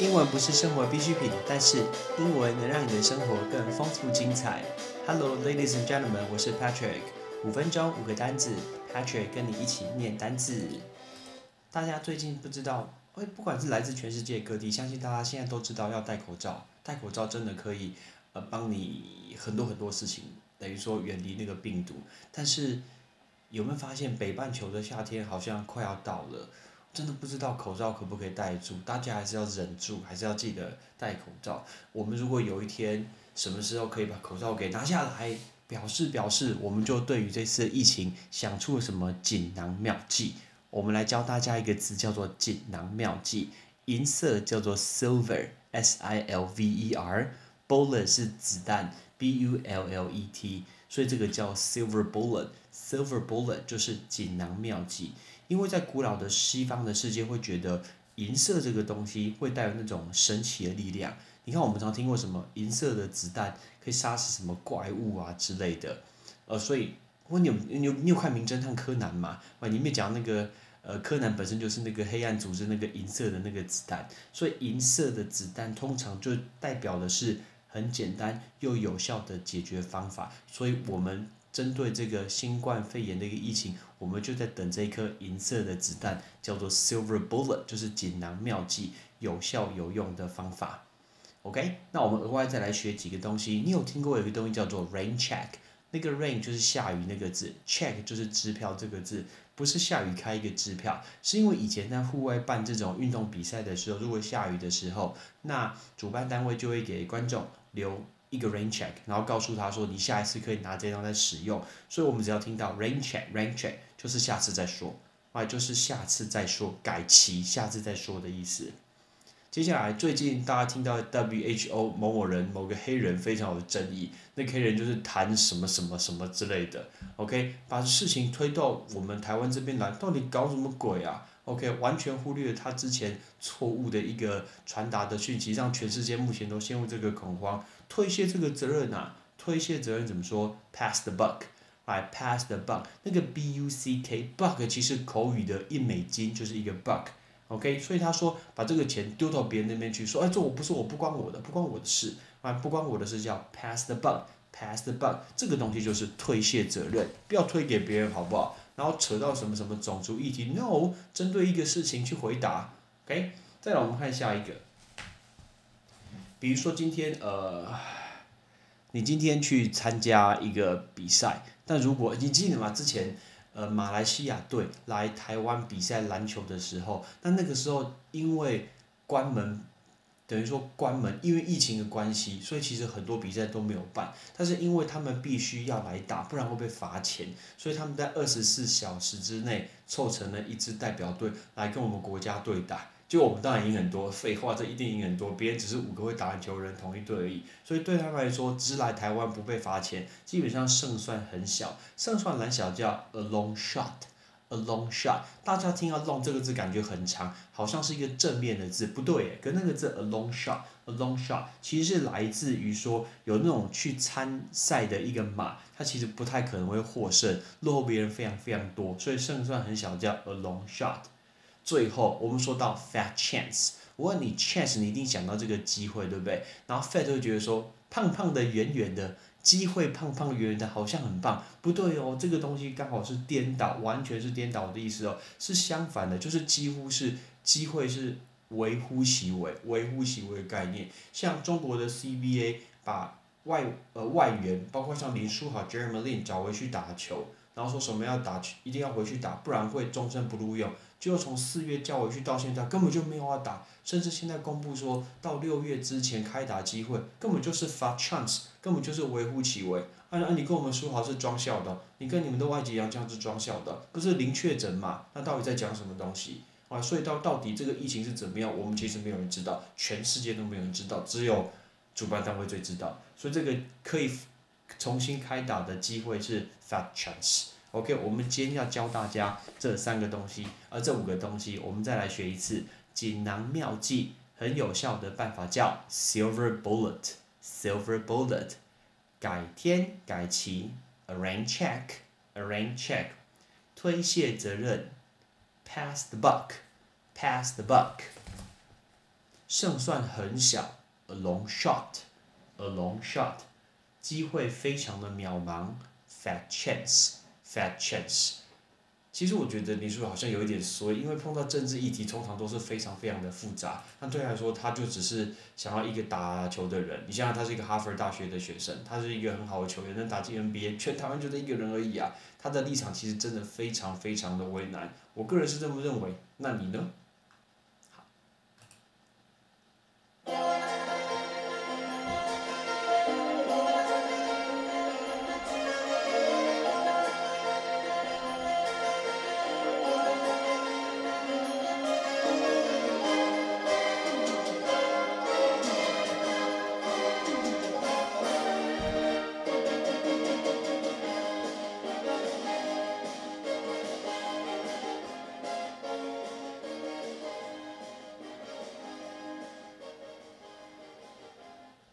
英文不是生活必需品，但是英文能让你的生活更丰富精彩。Hello, ladies and gentlemen，我是 Patrick。五分钟五个单字，Patrick 跟你一起念单字。大家最近不知道，哎，不管是来自全世界各地，相信大家现在都知道要戴口罩。戴口罩真的可以，呃，帮你很多很多事情，等于说远离那个病毒。但是有没有发现北半球的夏天好像快要到了？真的不知道口罩可不可以戴住，大家还是要忍住，还是要记得戴口罩。我们如果有一天什么时候可以把口罩给拿下来，表示表示，我们就对于这次疫情想出了什么锦囊妙计。我们来教大家一个词，叫做锦囊妙计。银色叫做 silver，s i l v e r，bullet 是子弹，b u l l e t，所以这个叫 silver bullet，silver bullet 就是锦囊妙计。因为在古老的西方的世界，会觉得银色这个东西会带有那种神奇的力量。你看，我们常听过什么银色的子弹可以杀死什么怪物啊之类的，呃，所以，问你有你有你有看《名侦探柯南》吗？啊，里面讲那个呃，柯南本身就是那个黑暗组织那个银色的那个子弹，所以银色的子弹通常就代表的是很简单又有效的解决方法，所以我们。针对这个新冠肺炎的一个疫情，我们就在等这一颗银色的子弹，叫做 silver bullet，就是锦囊妙计，有效有用的方法。OK，那我们额外再来学几个东西。你有听过有一个东西叫做 rain check？那个 rain 就是下雨那个字，check 就是支票这个字，不是下雨开一个支票，是因为以前在户外办这种运动比赛的时候，如果下雨的时候，那主办单位就会给观众留。一个 rain check，然后告诉他说你下一次可以拿这张再使用，所以我们只要听到 rain check，rain check 就是下次再说，啊，就是下次再说，改期，下次再说的意思。接下来最近大家听到 WHO 某某人某个黑人非常有争议，那黑人就是谈什么什么什么之类的，OK，把事情推到我们台湾这边来，到底搞什么鬼啊？OK，完全忽略了他之前错误的一个传达的讯息，让全世界目前都陷入这个恐慌，推卸这个责任啊，推卸责任怎么说？Pass the buck，来 Pass the buck，那个 B U C K buck 其实口语的一美金就是一个 buck OK，所以他说把这个钱丢到别人那边去，说哎这我不是我不关我的，不关我的事，啊不关我的事叫 pass the buck，pass the buck，这个东西就是推卸责任，不要推给别人好不好？然后扯到什么什么种族议题？No，针对一个事情去回答。OK，再来我们看下一个。比如说今天呃，你今天去参加一个比赛，但如果你记得吗？之前呃马来西亚队来台湾比赛篮球的时候，那那个时候因为关门。等于说关门，因为疫情的关系，所以其实很多比赛都没有办。但是因为他们必须要来打，不然会被罚钱，所以他们在二十四小时之内凑成了一支代表队来跟我们国家队打。就我们当然赢很多，废话，这一定赢很多。别人只是五个会打篮球人同一队而已，所以对他们来说，只来台湾不被罚钱，基本上胜算很小。胜算很小叫 a long shot。A long shot，大家听到 long 这个字感觉很长，好像是一个正面的字，不对，跟那个字 a long shot，a long shot 其实是来自于说有那种去参赛的一个马，它其实不太可能会获胜，落后别人非常非常多，所以胜算很小，叫 a long shot。最后我们说到 fat chance，我问你 chance，你一定想到这个机会，对不对？然后 fat 就会觉得说胖胖的、圆圆的。机会胖胖圆圆的，好像很棒，不对哦，这个东西刚好是颠倒，完全是颠倒的意思哦，是相反的，就是几乎是机会是微乎其微，微乎其微的概念。像中国的 CBA 把外呃外援，包括像林书豪、Jeremy Lin 找回去打球，然后说什么要打，一定要回去打，不然会终身不录用。就从四月叫回去到现在，根本就没有要打，甚至现在公布说到六月之前开打机会，根本就是发 chance，根本就是微乎其微。啊啊，你跟我们说好是装笑的，你跟你们的外籍洋将是装笑的，不是零确诊嘛？那到底在讲什么东西？啊，所以到到底这个疫情是怎么样，我们其实没有人知道，全世界都没有人知道，只有主办单位最知道。所以这个可以重新开打的机会是 fat chance。OK，我们今天要教大家这三个东西，而这五个东西，我们再来学一次锦囊妙计，很有效的办法叫 silver bullet，silver bullet，改天改期，arrange check，arrange check，推卸责任，pass the buck，pass the buck。胜算很小，a long shot，a long shot，机会非常的渺茫，fat chance，fat chance。其实我觉得林书豪好像有一点衰，因为碰到政治议题，通常都是非常非常的复杂。那对他来说，他就只是想要一个打球的人。你像，他是一个哈佛大学的学生，他是一个很好的球员，能打进 NBA，全台湾就这一个人而已啊。他的立场其实真的非常非常的为难。我个人是这么认为，那你呢？